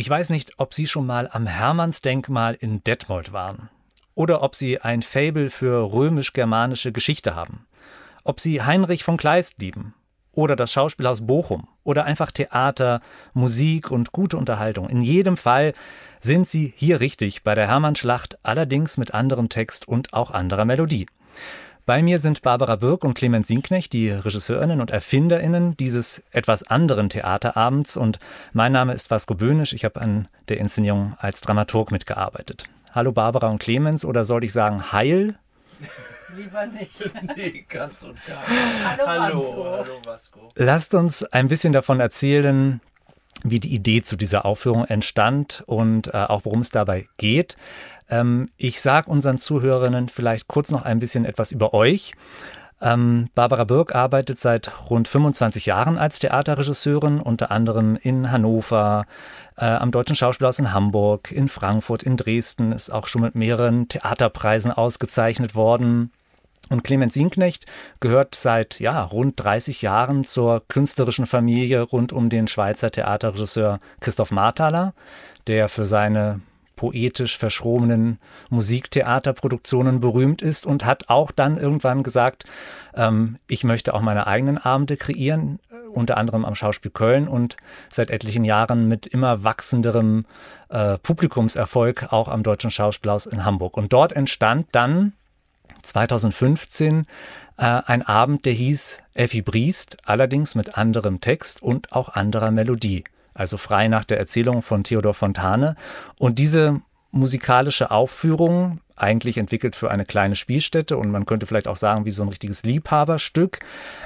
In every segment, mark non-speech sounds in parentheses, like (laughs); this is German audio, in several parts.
Ich weiß nicht, ob Sie schon mal am Hermannsdenkmal in Detmold waren oder ob Sie ein Fabel für römisch-germanische Geschichte haben, ob Sie Heinrich von Kleist lieben oder das Schauspielhaus Bochum oder einfach Theater, Musik und gute Unterhaltung. In jedem Fall sind Sie hier richtig bei der Hermannschlacht, allerdings mit anderem Text und auch anderer Melodie. Bei mir sind Barbara Birk und Clemens Sienknecht, die Regisseurinnen und Erfinderinnen dieses etwas anderen Theaterabends. Und mein Name ist Vasco Böhnisch. Ich habe an der Inszenierung als Dramaturg mitgearbeitet. Hallo Barbara und Clemens oder soll ich sagen Heil? (laughs) Lieber nicht. (laughs) nee, ganz und gar Hallo, hallo, Vasco. hallo Vasco. Lasst uns ein bisschen davon erzählen, wie die Idee zu dieser Aufführung entstand und äh, auch worum es dabei geht. Ähm, ich sage unseren Zuhörerinnen vielleicht kurz noch ein bisschen etwas über euch. Ähm, Barbara Birk arbeitet seit rund 25 Jahren als Theaterregisseurin, unter anderem in Hannover, äh, am Deutschen Schauspielhaus in Hamburg, in Frankfurt, in Dresden, ist auch schon mit mehreren Theaterpreisen ausgezeichnet worden. Und Clemens Sienknecht gehört seit ja, rund 30 Jahren zur künstlerischen Familie rund um den Schweizer Theaterregisseur Christoph Marthaler, der für seine poetisch verschromenen Musiktheaterproduktionen berühmt ist und hat auch dann irgendwann gesagt, ähm, ich möchte auch meine eigenen Abende kreieren, äh, unter anderem am Schauspiel Köln und seit etlichen Jahren mit immer wachsenderem äh, Publikumserfolg auch am Deutschen Schauspielhaus in Hamburg. Und dort entstand dann 2015 äh, ein Abend, der hieß Effi Briest, allerdings mit anderem Text und auch anderer Melodie also frei nach der Erzählung von Theodor Fontane. Und diese musikalische Aufführung, eigentlich entwickelt für eine kleine Spielstätte und man könnte vielleicht auch sagen, wie so ein richtiges Liebhaberstück,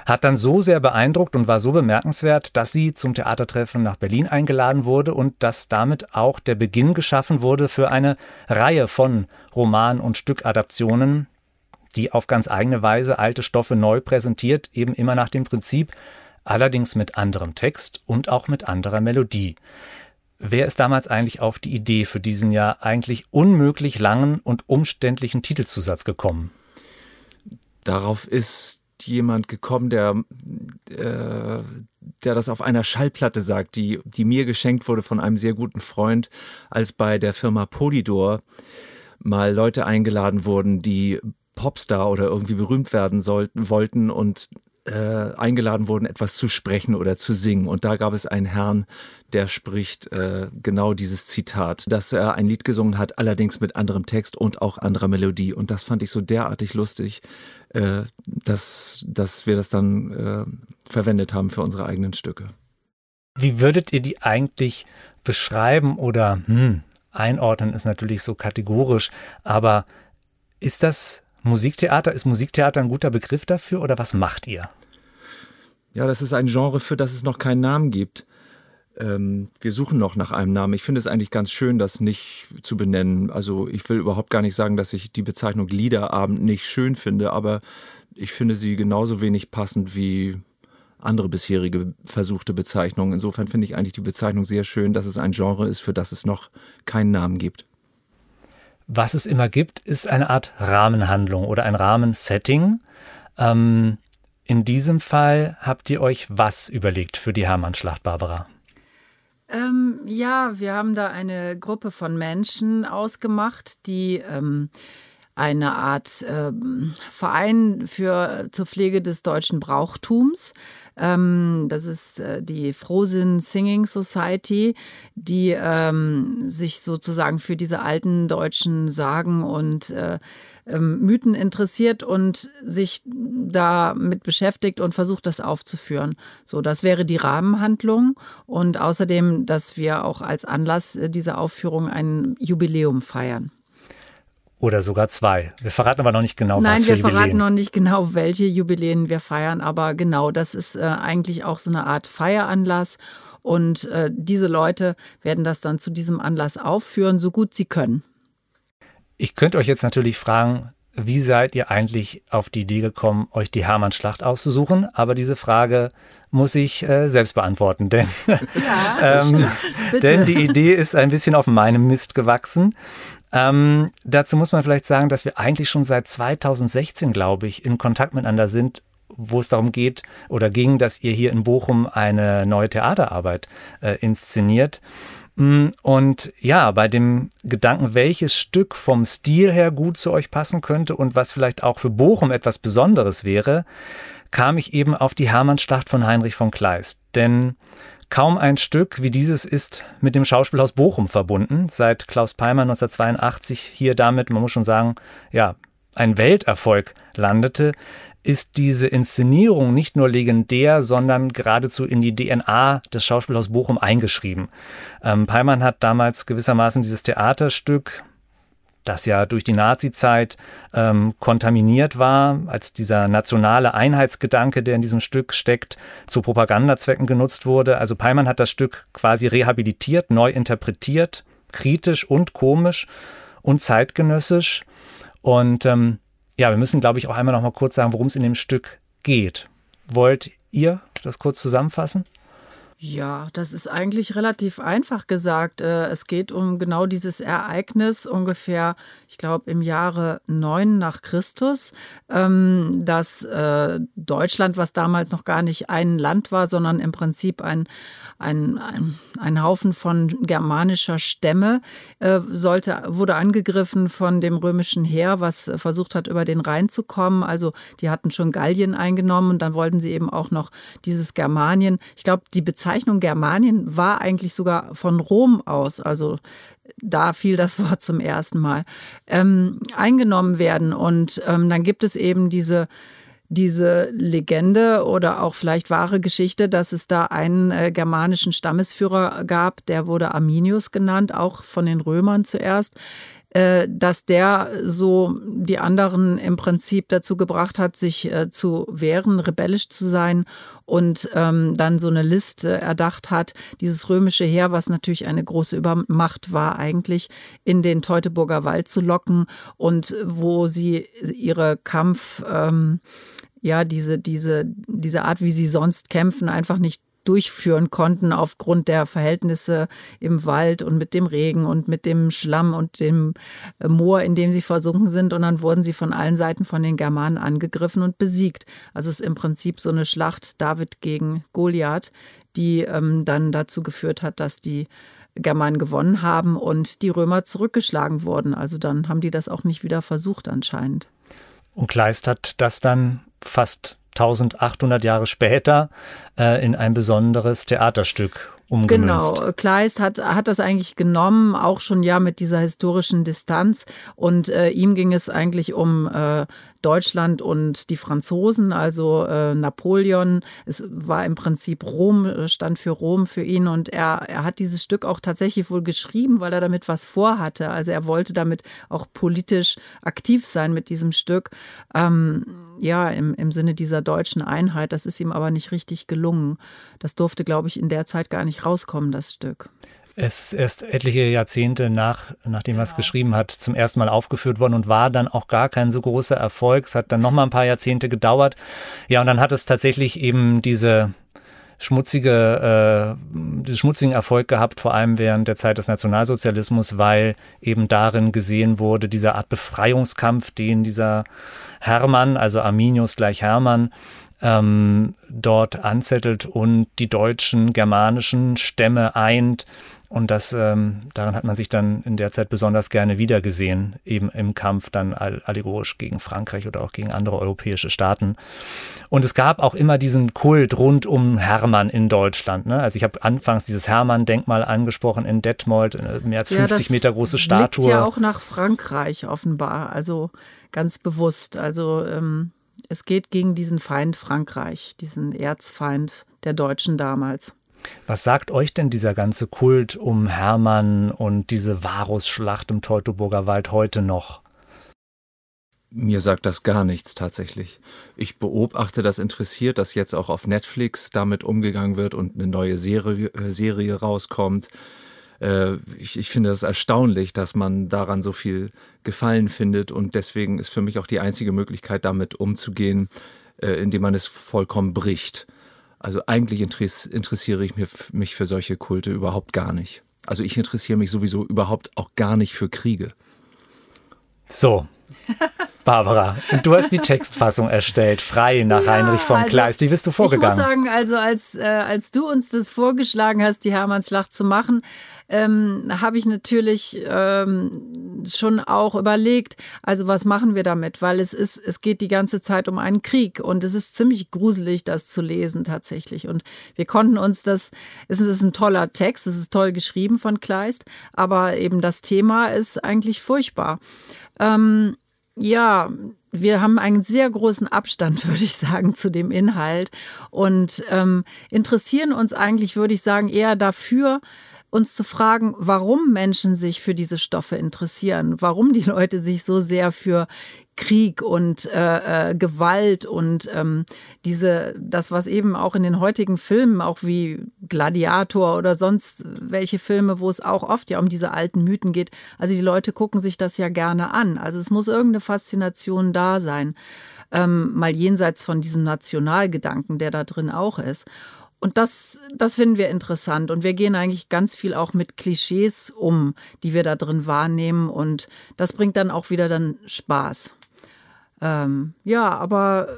hat dann so sehr beeindruckt und war so bemerkenswert, dass sie zum Theatertreffen nach Berlin eingeladen wurde und dass damit auch der Beginn geschaffen wurde für eine Reihe von Roman- und Stückadaptionen, die auf ganz eigene Weise alte Stoffe neu präsentiert, eben immer nach dem Prinzip, allerdings mit anderem Text und auch mit anderer Melodie. Wer ist damals eigentlich auf die Idee für diesen ja eigentlich unmöglich langen und umständlichen Titelzusatz gekommen? Darauf ist jemand gekommen, der, äh, der das auf einer Schallplatte sagt, die, die mir geschenkt wurde von einem sehr guten Freund, als bei der Firma Polydor mal Leute eingeladen wurden, die Popstar oder irgendwie berühmt werden sollten, wollten und äh, eingeladen wurden, etwas zu sprechen oder zu singen. Und da gab es einen Herrn, der spricht äh, genau dieses Zitat, dass er ein Lied gesungen hat, allerdings mit anderem Text und auch anderer Melodie. Und das fand ich so derartig lustig, äh, dass, dass wir das dann äh, verwendet haben für unsere eigenen Stücke. Wie würdet ihr die eigentlich beschreiben oder hm, einordnen ist natürlich so kategorisch, aber ist das Musiktheater, ist Musiktheater ein guter Begriff dafür oder was macht ihr? Ja, das ist ein Genre, für das es noch keinen Namen gibt. Ähm, wir suchen noch nach einem Namen. Ich finde es eigentlich ganz schön, das nicht zu benennen. Also ich will überhaupt gar nicht sagen, dass ich die Bezeichnung Liederabend nicht schön finde, aber ich finde sie genauso wenig passend wie andere bisherige versuchte Bezeichnungen. Insofern finde ich eigentlich die Bezeichnung sehr schön, dass es ein Genre ist, für das es noch keinen Namen gibt. Was es immer gibt, ist eine Art Rahmenhandlung oder ein Rahmensetting. Ähm, in diesem Fall habt ihr euch was überlegt für die Hermannschlacht, Barbara? Ähm, ja, wir haben da eine Gruppe von Menschen ausgemacht, die ähm, eine Art äh, Verein für zur Pflege des deutschen Brauchtums. Ähm, das ist äh, die Frohsinn Singing Society, die ähm, sich sozusagen für diese alten deutschen Sagen und äh, ähm, Mythen interessiert und sich damit beschäftigt und versucht, das aufzuführen. So, das wäre die Rahmenhandlung und außerdem, dass wir auch als Anlass äh, dieser Aufführung ein Jubiläum feiern. Oder sogar zwei. Wir verraten aber noch nicht genau, Nein, was für wir verraten Jubiläen. noch nicht genau, welche Jubiläen wir feiern, aber genau, das ist äh, eigentlich auch so eine Art Feieranlass. Und äh, diese Leute werden das dann zu diesem Anlass aufführen, so gut sie können. Ich könnte euch jetzt natürlich fragen, wie seid ihr eigentlich auf die Idee gekommen, euch die Hermannschlacht auszusuchen? Aber diese Frage muss ich äh, selbst beantworten, denn, (laughs) Ja, (laughs) ähm, denn die Idee ist ein bisschen auf meinem Mist gewachsen. Ähm, dazu muss man vielleicht sagen, dass wir eigentlich schon seit 2016, glaube ich, in Kontakt miteinander sind, wo es darum geht oder ging, dass ihr hier in Bochum eine neue Theaterarbeit äh, inszeniert. Mm, und ja, bei dem Gedanken, welches Stück vom Stil her gut zu euch passen könnte und was vielleicht auch für Bochum etwas Besonderes wäre, kam ich eben auf die Hermannschlacht von Heinrich von Kleist. Denn kaum ein Stück wie dieses ist mit dem Schauspielhaus Bochum verbunden. Seit Klaus Peimer 1982 hier damit, man muss schon sagen, ja, ein Welterfolg landete, ist diese Inszenierung nicht nur legendär, sondern geradezu in die DNA des Schauspielhaus Bochum eingeschrieben. Ähm, Peimann hat damals gewissermaßen dieses Theaterstück, das ja durch die Nazizeit ähm, kontaminiert war, als dieser nationale Einheitsgedanke, der in diesem Stück steckt, zu Propagandazwecken genutzt wurde. Also Peimann hat das Stück quasi rehabilitiert, neu interpretiert, kritisch und komisch und zeitgenössisch. Und ähm, ja, wir müssen, glaube ich, auch einmal noch mal kurz sagen, worum es in dem Stück geht. Wollt ihr das kurz zusammenfassen? Ja, das ist eigentlich relativ einfach gesagt. Äh, es geht um genau dieses Ereignis ungefähr, ich glaube, im Jahre 9 nach Christus, ähm, dass äh, Deutschland, was damals noch gar nicht ein Land war, sondern im Prinzip ein, ein, ein, ein Haufen von germanischer Stämme, äh, sollte, wurde angegriffen von dem römischen Heer, was versucht hat, über den Rhein zu kommen. Also die hatten schon Gallien eingenommen und dann wollten sie eben auch noch dieses Germanien. Ich glaube, die Bezeichnung Bezeichnung Germanien war eigentlich sogar von Rom aus, also da fiel das (laughs) Wort zum ersten Mal, ähm, eingenommen werden. Und ähm, dann gibt es eben diese diese Legende oder auch vielleicht wahre Geschichte, dass es da einen äh, germanischen Stammesführer gab, der wurde Arminius genannt, auch von den Römern zuerst, dass der so die anderen im Prinzip dazu gebracht hat, sich äh, zu wehren, rebellisch zu sein und ähm, dann so eine Liste erdacht hat, dieses römische Heer, was natürlich eine große Übermacht war, eigentlich in den Teutoburger Wald zu locken und wo sie ihre Kampf, ähm, ja, diese, diese, diese Art, wie sie sonst kämpfen, einfach nicht durchführen konnten aufgrund der Verhältnisse im Wald und mit dem Regen und mit dem Schlamm und dem äh, Moor, in dem sie versunken sind. Und dann wurden sie von allen Seiten von den Germanen angegriffen und besiegt. Also es ist im Prinzip so eine Schlacht David gegen Goliath, die ähm, dann dazu geführt hat, dass die Germanen gewonnen haben und die Römer zurückgeschlagen wurden. Also dann haben die das auch nicht wieder versucht anscheinend. Und Kleist hat das dann fast 1800 Jahre später äh, in ein besonderes Theaterstück umgemünzt. Genau, Kleist hat, hat das eigentlich genommen, auch schon ja mit dieser historischen Distanz. Und äh, ihm ging es eigentlich um äh, Deutschland und die Franzosen, also äh, Napoleon. Es war im Prinzip Rom, äh, stand für Rom für ihn. Und er, er hat dieses Stück auch tatsächlich wohl geschrieben, weil er damit was vorhatte. Also er wollte damit auch politisch aktiv sein mit diesem Stück. Ähm, ja, im, im Sinne dieser deutschen Einheit. Das ist ihm aber nicht richtig gelungen. Das durfte, glaube ich, in der Zeit gar nicht rauskommen, das Stück. Es ist erst etliche Jahrzehnte nach, nachdem er es geschrieben hat, zum ersten Mal aufgeführt worden und war dann auch gar kein so großer Erfolg. Es hat dann noch mal ein paar Jahrzehnte gedauert. Ja, und dann hat es tatsächlich eben diese schmutzige, äh, diesen schmutzigen Erfolg gehabt, vor allem während der Zeit des Nationalsozialismus, weil eben darin gesehen wurde, dieser Art Befreiungskampf, den dieser Hermann, also Arminius gleich Hermann, ähm, dort anzettelt und die deutschen, germanischen Stämme eint. Und das, ähm, daran hat man sich dann in der Zeit besonders gerne wiedergesehen, eben im Kampf dann allegorisch gegen Frankreich oder auch gegen andere europäische Staaten. Und es gab auch immer diesen Kult rund um Hermann in Deutschland. Ne? Also ich habe anfangs dieses Hermann-Denkmal angesprochen in Detmold, mehr als 50 ja, Meter große Statue. ja auch nach Frankreich offenbar, also ganz bewusst. Also ähm es geht gegen diesen Feind Frankreich, diesen Erzfeind der Deutschen damals. Was sagt euch denn dieser ganze Kult um Hermann und diese Varusschlacht im Teutoburger Wald heute noch? Mir sagt das gar nichts tatsächlich. Ich beobachte das interessiert, dass jetzt auch auf Netflix damit umgegangen wird und eine neue Serie, äh, Serie rauskommt. Äh, ich, ich finde es erstaunlich, dass man daran so viel Gefallen findet und deswegen ist für mich auch die einzige Möglichkeit, damit umzugehen, äh, indem man es vollkommen bricht. Also eigentlich interessiere ich mich für solche Kulte überhaupt gar nicht. Also ich interessiere mich sowieso überhaupt auch gar nicht für Kriege. So. (laughs) Barbara, und du hast die Textfassung erstellt, frei nach ja, Heinrich von also, Kleist. Wie bist du vorgegangen? Ich muss sagen, also als, äh, als du uns das vorgeschlagen hast, die Hermannsschlacht zu machen, ähm, habe ich natürlich ähm, schon auch überlegt, also was machen wir damit? Weil es ist, es geht die ganze Zeit um einen Krieg und es ist ziemlich gruselig, das zu lesen tatsächlich. Und wir konnten uns das, es ist ein toller Text, es ist toll geschrieben von Kleist, aber eben das Thema ist eigentlich furchtbar. Ähm, ja, wir haben einen sehr großen Abstand, (laughs) würde ich sagen, zu dem Inhalt und ähm, interessieren uns eigentlich, würde ich sagen, eher dafür, uns zu fragen, warum Menschen sich für diese Stoffe interessieren, warum die (laughs) Leute sich so sehr für Krieg und äh, äh, Gewalt und ähm, diese, das, was eben auch in den heutigen Filmen, auch wie Gladiator oder sonst welche Filme, wo es auch oft ja um diese alten Mythen geht, also die Leute gucken sich das ja gerne an. Also es muss irgendeine Faszination da sein, ähm, mal jenseits von diesem Nationalgedanken, der da drin auch ist. Und das, das finden wir interessant. Und wir gehen eigentlich ganz viel auch mit Klischees um, die wir da drin wahrnehmen. Und das bringt dann auch wieder dann Spaß. Ähm, ja, aber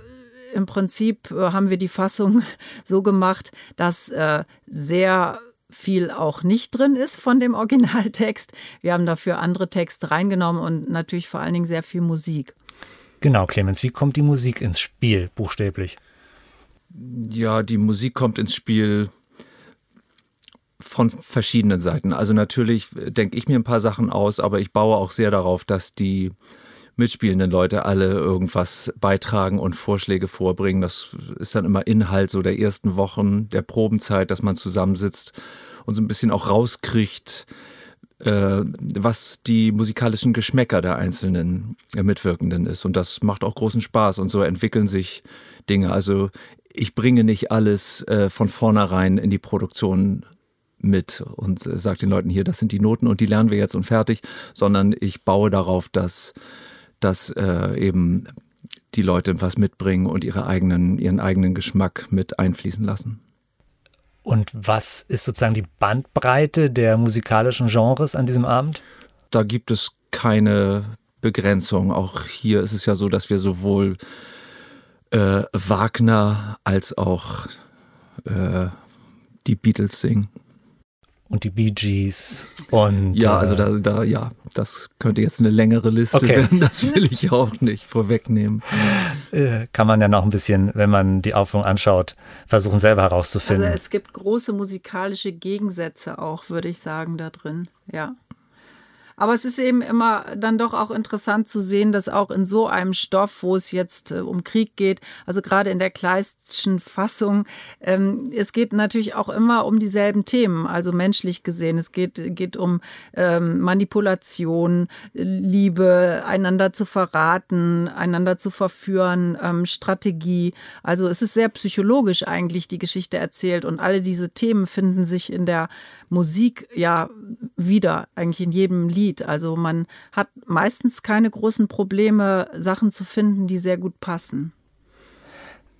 im Prinzip äh, haben wir die Fassung (laughs) so gemacht, dass äh, sehr viel auch nicht drin ist von dem Originaltext. Wir haben dafür andere Texte reingenommen und natürlich vor allen Dingen sehr viel Musik. Genau, Clemens, wie kommt die Musik ins Spiel, buchstäblich? Ja, die Musik kommt ins Spiel von verschiedenen Seiten. Also natürlich denke ich mir ein paar Sachen aus, aber ich baue auch sehr darauf, dass die mitspielenden Leute alle irgendwas beitragen und Vorschläge vorbringen. Das ist dann immer Inhalt so der ersten Wochen der Probenzeit, dass man zusammensitzt und so ein bisschen auch rauskriegt, äh, was die musikalischen Geschmäcker der einzelnen Mitwirkenden ist. Und das macht auch großen Spaß und so entwickeln sich Dinge. Also ich bringe nicht alles äh, von vornherein in die Produktion mit und äh, sage den Leuten hier, das sind die Noten und die lernen wir jetzt und fertig, sondern ich baue darauf, dass, dass äh, eben die Leute was mitbringen und ihre eigenen, ihren eigenen Geschmack mit einfließen lassen. Und was ist sozusagen die Bandbreite der musikalischen Genres an diesem Abend? Da gibt es keine Begrenzung. Auch hier ist es ja so, dass wir sowohl äh, Wagner als auch äh, die Beatles singen. Und die Bee Gees und. Ja, also äh, da, da, ja, das könnte jetzt eine längere Liste okay. werden. Das will ich auch nicht vorwegnehmen. Äh, kann man ja noch ein bisschen, wenn man die Aufführung anschaut, versuchen selber herauszufinden. Also es gibt große musikalische Gegensätze auch, würde ich sagen, da drin. Ja. Aber es ist eben immer dann doch auch interessant zu sehen, dass auch in so einem Stoff, wo es jetzt äh, um Krieg geht, also gerade in der Kleistschen Fassung, ähm, es geht natürlich auch immer um dieselben Themen, also menschlich gesehen. Es geht, geht um ähm, Manipulation, Liebe, einander zu verraten, einander zu verführen, ähm, Strategie. Also es ist sehr psychologisch eigentlich die Geschichte erzählt und alle diese Themen finden sich in der Musik ja wieder, eigentlich in jedem Lied Lied. Also man hat meistens keine großen Probleme, Sachen zu finden, die sehr gut passen.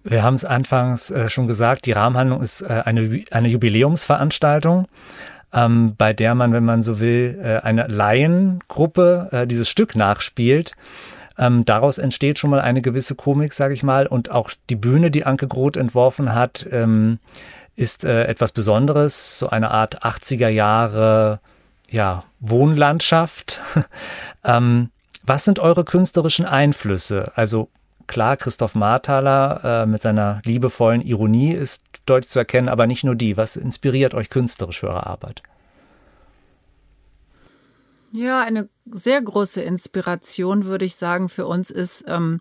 Wir haben es anfangs äh, schon gesagt, die Rahmenhandlung ist äh, eine, eine Jubiläumsveranstaltung, ähm, bei der man, wenn man so will, äh, eine Laiengruppe äh, dieses Stück nachspielt. Ähm, daraus entsteht schon mal eine gewisse Komik, sage ich mal. Und auch die Bühne, die Anke Groth entworfen hat, ähm, ist äh, etwas Besonderes, so eine Art 80er Jahre ja, Wohnlandschaft. (laughs) ähm, was sind eure künstlerischen Einflüsse? Also klar, Christoph Marthaler äh, mit seiner liebevollen Ironie ist deutlich zu erkennen, aber nicht nur die. Was inspiriert euch künstlerisch für eure Arbeit? Ja, eine sehr große Inspiration, würde ich sagen, für uns ist ähm,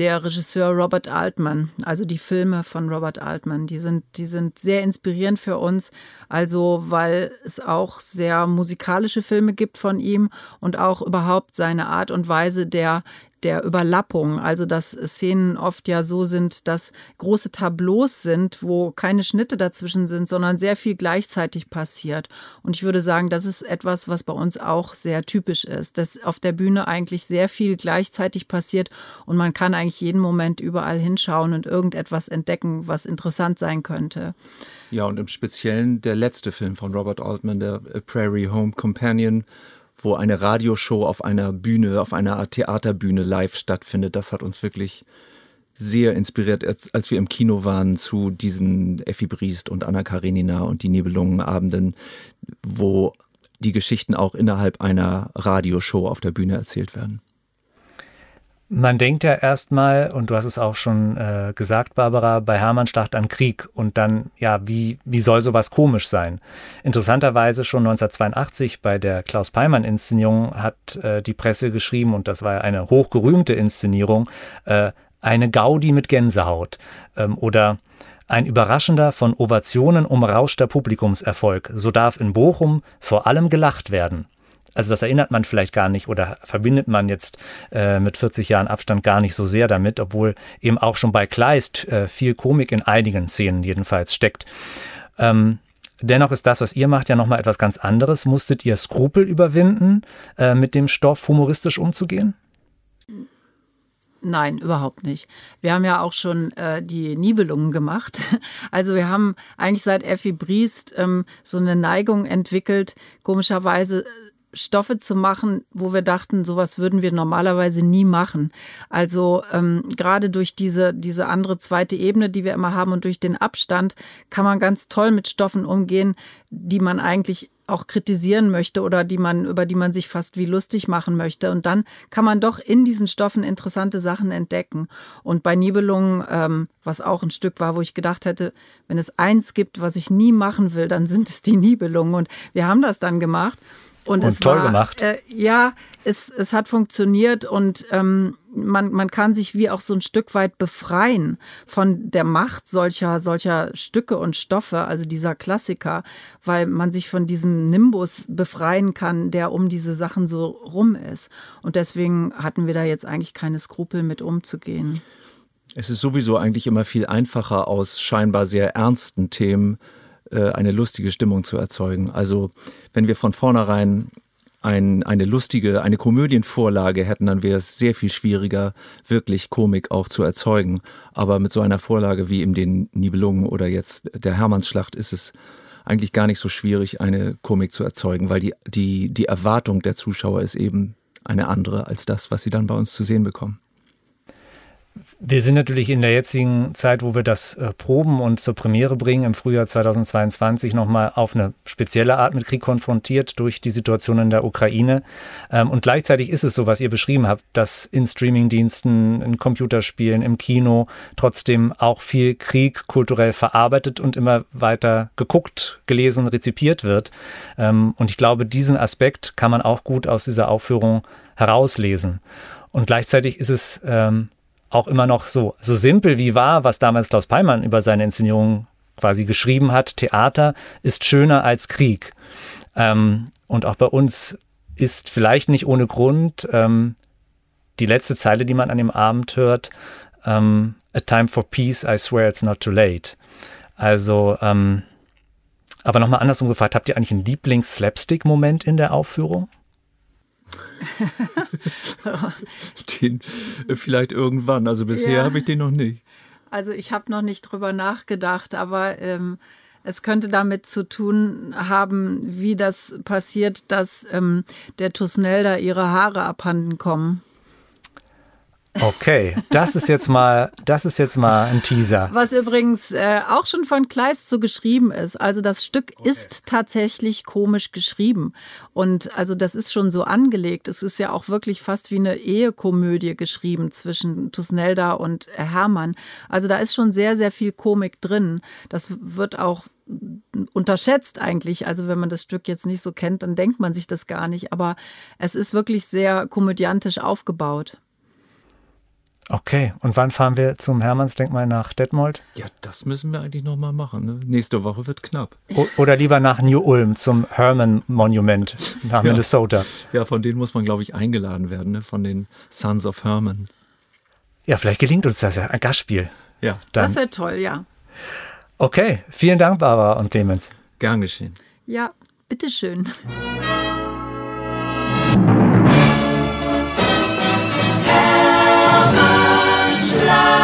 der Regisseur Robert Altman, also die Filme von Robert Altman, die sind, die sind sehr inspirierend für uns. Also, weil es auch sehr musikalische Filme gibt von ihm und auch überhaupt seine Art und Weise der der Überlappung, also dass Szenen oft ja so sind, dass große Tableaus sind, wo keine Schnitte dazwischen sind, sondern sehr viel gleichzeitig passiert. Und ich würde sagen, das ist etwas, was bei uns auch sehr typisch ist, dass auf der Bühne eigentlich sehr viel gleichzeitig passiert und man kann eigentlich jeden Moment überall hinschauen und irgendetwas entdecken, was interessant sein könnte. Ja, und im Speziellen der letzte Film von Robert Altman, der Prairie Home Companion, wo eine Radioshow auf einer Bühne, auf einer Theaterbühne live stattfindet. Das hat uns wirklich sehr inspiriert, als, als wir im Kino waren zu diesen Effi Briest und Anna Karenina und die Nibelungenabenden, wo die Geschichten auch innerhalb einer Radioshow auf der Bühne erzählt werden. Man denkt ja erstmal, und du hast es auch schon äh, gesagt, Barbara, bei Hermann Schlacht an Krieg und dann, ja, wie, wie soll sowas komisch sein? Interessanterweise schon 1982 bei der Klaus Peimann-Inszenierung hat äh, die Presse geschrieben, und das war ja eine hochgerühmte Inszenierung, äh, eine Gaudi mit Gänsehaut ähm, oder ein überraschender, von Ovationen umrauschter Publikumserfolg. So darf in Bochum vor allem gelacht werden. Also das erinnert man vielleicht gar nicht oder verbindet man jetzt äh, mit 40 Jahren Abstand gar nicht so sehr damit, obwohl eben auch schon bei Kleist äh, viel Komik in einigen Szenen jedenfalls steckt. Ähm, dennoch ist das, was ihr macht, ja nochmal etwas ganz anderes. Musstet ihr Skrupel überwinden, äh, mit dem Stoff humoristisch umzugehen? Nein, überhaupt nicht. Wir haben ja auch schon äh, die Nibelungen gemacht. (laughs) Also wir haben eigentlich seit Effi Briest ähm, so eine Neigung entwickelt, komischerweise Stoffe zu machen, wo wir dachten, sowas würden wir normalerweise nie machen. Also ähm, gerade durch diese, diese andere zweite Ebene, die wir immer haben und durch den Abstand, kann man ganz toll mit Stoffen umgehen, die man eigentlich auch kritisieren möchte oder die man, über die man sich fast wie lustig machen möchte. Und dann kann man doch in diesen Stoffen interessante Sachen entdecken. Und bei Nibelungen, ähm, was auch ein Stück war, wo ich gedacht hätte, wenn es eins gibt, was ich nie machen will, dann sind es die Nibelungen. Und wir haben das dann gemacht. Und, und es toll war, gemacht. Äh, ja, es, es hat funktioniert und ähm, man, man kann sich wie auch so ein Stück weit befreien von der Macht solcher, solcher Stücke und Stoffe, also dieser Klassiker, weil man sich von diesem Nimbus befreien kann, der um diese Sachen so rum ist. Und deswegen hatten wir da jetzt eigentlich keine Skrupel mit umzugehen. Es ist sowieso eigentlich immer viel einfacher, aus scheinbar sehr ernsten Themen äh, eine lustige Stimmung zu erzeugen. Also wenn wir von vornherein ein, eine lustige, eine Komödienvorlage hätten, dann wäre es sehr viel schwieriger, wirklich Komik auch zu erzeugen. Aber mit so einer Vorlage wie in den Nibelungen oder jetzt der Hermannsschlacht ist es eigentlich gar nicht so schwierig, eine Komik zu erzeugen, weil die, die, die Erwartung der Zuschauer ist eben eine andere als das, was sie dann bei uns zu sehen bekommen. Wir sind natürlich in der jetzigen Zeit, wo wir das äh, proben und zur Premiere bringen, im Frühjahr 2022 nochmal auf eine spezielle Art mit Krieg konfrontiert durch die Situation in der Ukraine. Ähm, und gleichzeitig ist es so, was ihr beschrieben habt, dass in Streamingdiensten, in Computerspielen, im Kino trotzdem auch viel Krieg kulturell verarbeitet und immer weiter geguckt, gelesen, rezipiert wird. Ähm, und ich glaube, diesen Aspekt kann man auch gut aus dieser Aufführung herauslesen. Und gleichzeitig ist es ähm, auch immer noch so, so simpel wie war, was damals Klaus Peimann über seine Inszenierung quasi geschrieben hat. Theater ist schöner als Krieg. Ähm, und auch bei uns ist vielleicht nicht ohne Grund ähm, die letzte Zeile, die man an dem Abend hört, ähm, A time for peace, I swear it's not too late. Also, ähm, aber nochmal andersrum gefragt, habt ihr eigentlich einen Lieblings-Slapstick-Moment in der Aufführung? (laughs) den äh, vielleicht irgendwann. Also bisher ja. habe ich den noch nicht. Also ich habe noch nicht drüber nachgedacht, aber ähm, es könnte damit zu tun haben, wie das passiert, dass ähm, der Tusnelda ihre Haare abhanden kommen. Okay, das ist jetzt mal, das ist jetzt mal ein Teaser. Was übrigens äh, auch schon von Kleist so geschrieben ist. Also das Stück okay. ist tatsächlich komisch geschrieben. Und also das ist schon so angelegt. Es ist ja auch wirklich fast wie eine Ehekomödie geschrieben zwischen Tusnelda und Hermann. Also da ist schon sehr, sehr viel Komik drin. Das wird auch unterschätzt eigentlich. Also wenn man das Stück jetzt nicht so kennt, dann denkt man sich das gar nicht. Aber es ist wirklich sehr komödiantisch aufgebaut. Okay, und wann fahren wir zum Hermannsdenkmal nach Detmold? Ja, das müssen wir eigentlich nochmal machen. Ne? Nächste Woche wird knapp. O oder lieber nach New Ulm zum Herman Monument nach ja. Minnesota. Ja, von denen muss man, glaube ich, eingeladen werden, ne? von den Sons of Herman. Ja, vielleicht gelingt uns das ja, ein Gastspiel. Ja. Dann. Das wäre toll, ja. Okay, vielen Dank, Barbara und Clemens. Gern geschehen. Ja, bitteschön. love.